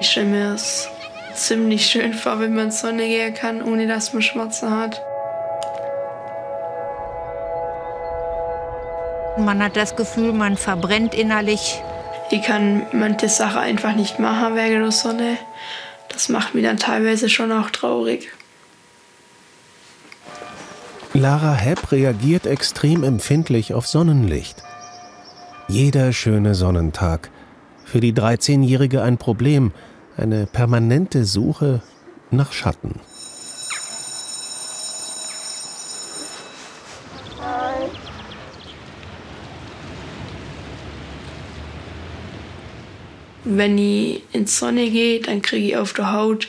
Ich stelle mir es ziemlich schön vor, wenn man Sonne gehen kann, ohne dass man Schmerzen hat. Man hat das Gefühl, man verbrennt innerlich. Ich kann manche Sachen einfach nicht machen wegen der Sonne. Das macht mich dann teilweise schon auch traurig. Lara Hepp reagiert extrem empfindlich auf Sonnenlicht. Jeder schöne Sonnentag. Für die 13-Jährige ein Problem, eine permanente Suche nach Schatten. Wenn ich in die Sonne gehe, dann kriege ich auf der Haut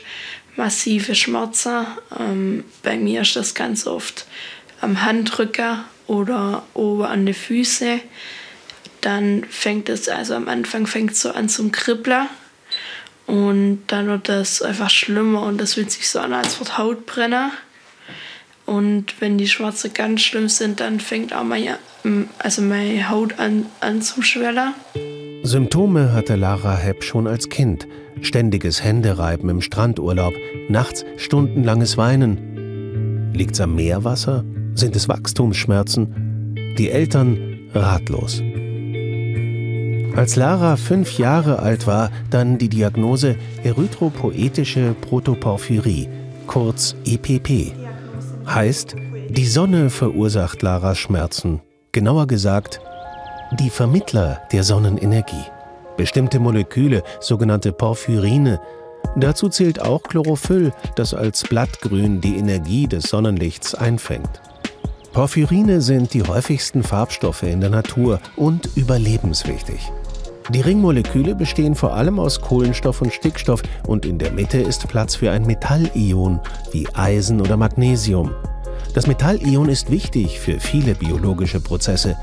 massive Schmerzen. Ähm, bei mir ist das ganz oft am Handrücken oder oben an den Füßen. Dann fängt es, also am Anfang fängt es so an zum Kribbeln. Und dann wird das einfach schlimmer und das fühlt sich so an, als wird Hautbrenner. Und wenn die Schwarze ganz schlimm sind, dann fängt auch meine, also meine Haut an, an zu schwellen. Symptome hatte Lara Hepp schon als Kind. Ständiges Händereiben im Strandurlaub, nachts stundenlanges Weinen. Liegt's am Meerwasser? Sind es Wachstumsschmerzen? Die Eltern ratlos. Als Lara fünf Jahre alt war, dann die Diagnose erythropoetische Protoporphyrie, kurz EPP. Heißt, die Sonne verursacht Laras Schmerzen. Genauer gesagt, die Vermittler der Sonnenenergie. Bestimmte Moleküle, sogenannte Porphyrine. Dazu zählt auch Chlorophyll, das als Blattgrün die Energie des Sonnenlichts einfängt. Porphyrine sind die häufigsten Farbstoffe in der Natur und überlebenswichtig. Die Ringmoleküle bestehen vor allem aus Kohlenstoff und Stickstoff und in der Mitte ist Platz für ein Metallion wie Eisen oder Magnesium. Das Metallion ist wichtig für viele biologische Prozesse,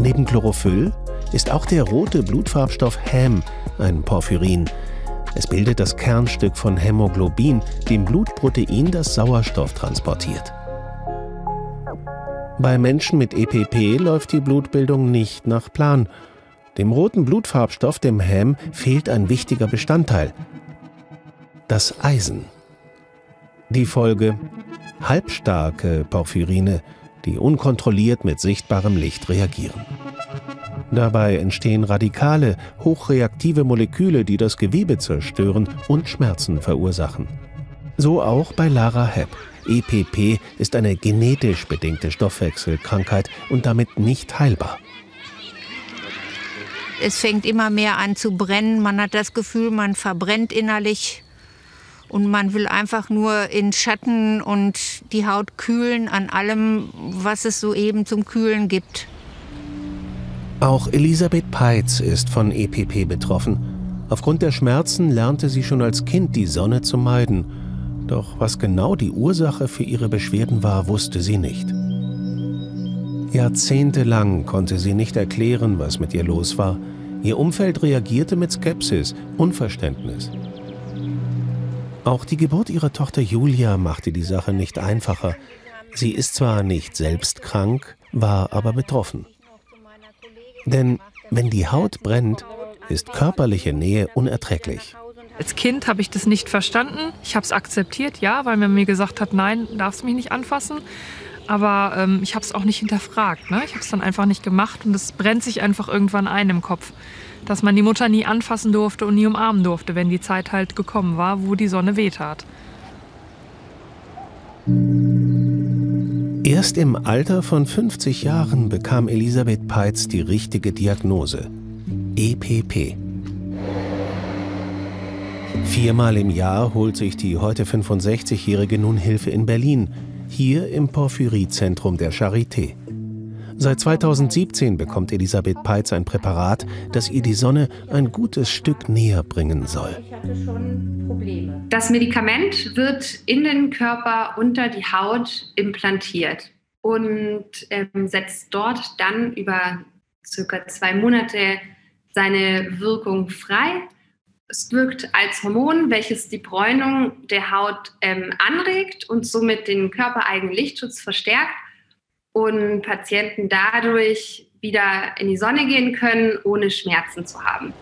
Neben Chlorophyll ist auch der rote Blutfarbstoff Häm ein Porphyrin. Es bildet das Kernstück von Hämoglobin, dem Blutprotein, das Sauerstoff transportiert. Bei Menschen mit EPP läuft die Blutbildung nicht nach Plan. Dem roten Blutfarbstoff, dem Häm, fehlt ein wichtiger Bestandteil: das Eisen. Die Folge: halbstarke Porphyrine die unkontrolliert mit sichtbarem Licht reagieren. Dabei entstehen radikale, hochreaktive Moleküle, die das Gewebe zerstören und Schmerzen verursachen. So auch bei Lara Hepp. EPP ist eine genetisch bedingte Stoffwechselkrankheit und damit nicht heilbar. Es fängt immer mehr an zu brennen. Man hat das Gefühl, man verbrennt innerlich und man will einfach nur in Schatten und die Haut kühlen an allem, was es so eben zum Kühlen gibt. Auch Elisabeth Peitz ist von EPP betroffen. Aufgrund der Schmerzen lernte sie schon als Kind die Sonne zu meiden. Doch was genau die Ursache für ihre Beschwerden war, wusste sie nicht. Jahrzehntelang konnte sie nicht erklären, was mit ihr los war. Ihr Umfeld reagierte mit Skepsis, Unverständnis. Auch die Geburt ihrer Tochter Julia machte die Sache nicht einfacher. Sie ist zwar nicht selbst krank, war aber betroffen. Denn wenn die Haut brennt, ist körperliche Nähe unerträglich. Als Kind habe ich das nicht verstanden. Ich habe es akzeptiert, ja, weil man mir gesagt hat, nein, darfst mich nicht anfassen. Aber ähm, ich habe es auch nicht hinterfragt. Ne? Ich habe es dann einfach nicht gemacht und es brennt sich einfach irgendwann ein im Kopf dass man die Mutter nie anfassen durfte und nie umarmen durfte, wenn die Zeit halt gekommen war, wo die Sonne wehtat. Erst im Alter von 50 Jahren bekam Elisabeth Peitz die richtige Diagnose: EPP. Viermal im Jahr holt sich die heute 65-Jährige nun Hilfe in Berlin, hier im Porphyriezentrum der Charité. Seit 2017 bekommt Elisabeth Peitz ein Präparat, das ihr die Sonne ein gutes Stück näher bringen soll. Das Medikament wird in den Körper unter die Haut implantiert und ähm, setzt dort dann über circa zwei Monate seine Wirkung frei. Es wirkt als Hormon, welches die Bräunung der Haut ähm, anregt und somit den körpereigenen Lichtschutz verstärkt und Patienten dadurch wieder in die Sonne gehen können, ohne Schmerzen zu haben.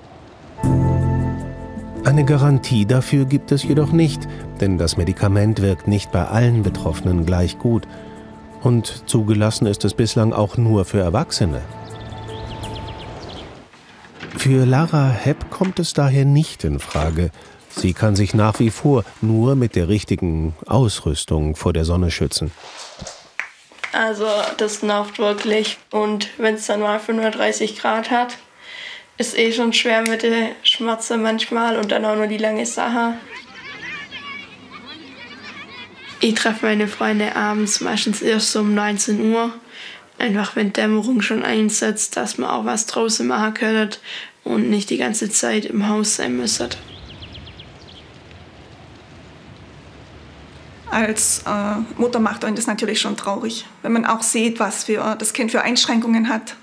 Eine Garantie dafür gibt es jedoch nicht, denn das Medikament wirkt nicht bei allen Betroffenen gleich gut. Und zugelassen ist es bislang auch nur für Erwachsene. Für Lara Hepp kommt es daher nicht in Frage. Sie kann sich nach wie vor nur mit der richtigen Ausrüstung vor der Sonne schützen. Also das nervt wirklich. Und wenn es dann mal 35 Grad hat, ist eh schon schwer mit der Schmerze manchmal und dann auch nur die lange Sache. Ich treffe meine Freunde abends meistens erst um 19 Uhr. Einfach wenn Dämmerung schon einsetzt, dass man auch was draußen machen könnte und nicht die ganze Zeit im Haus sein müsstet. Als äh, Mutter macht einen das natürlich schon traurig, wenn man auch sieht, was für das Kind für Einschränkungen hat,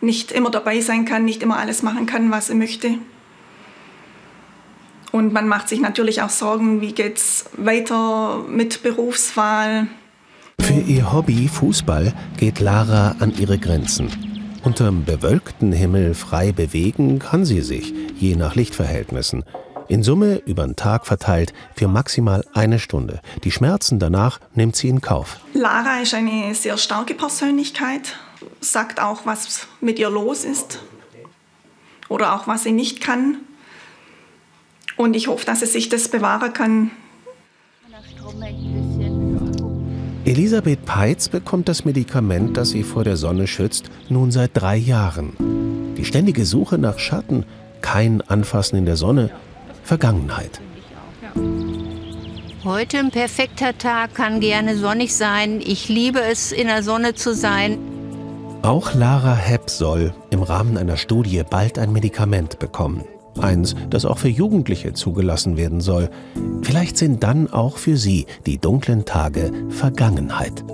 nicht immer dabei sein kann, nicht immer alles machen kann, was er möchte. Und man macht sich natürlich auch Sorgen, wie geht es weiter mit Berufswahl. Für ihr Hobby Fußball geht Lara an ihre Grenzen. Unterm bewölkten Himmel frei bewegen kann sie sich, je nach Lichtverhältnissen. In Summe über den Tag verteilt für maximal eine Stunde. Die Schmerzen danach nimmt sie in Kauf. Lara ist eine sehr starke Persönlichkeit, sagt auch, was mit ihr los ist oder auch was sie nicht kann. Und ich hoffe, dass sie sich das bewahren kann. Elisabeth Peitz bekommt das Medikament, das sie vor der Sonne schützt, nun seit drei Jahren. Die ständige Suche nach Schatten, kein Anfassen in der Sonne, Vergangenheit. Heute ein perfekter Tag, kann gerne sonnig sein. Ich liebe es, in der Sonne zu sein. Auch Lara Hepp soll im Rahmen einer Studie bald ein Medikament bekommen. Eins, das auch für Jugendliche zugelassen werden soll. Vielleicht sind dann auch für sie die dunklen Tage Vergangenheit.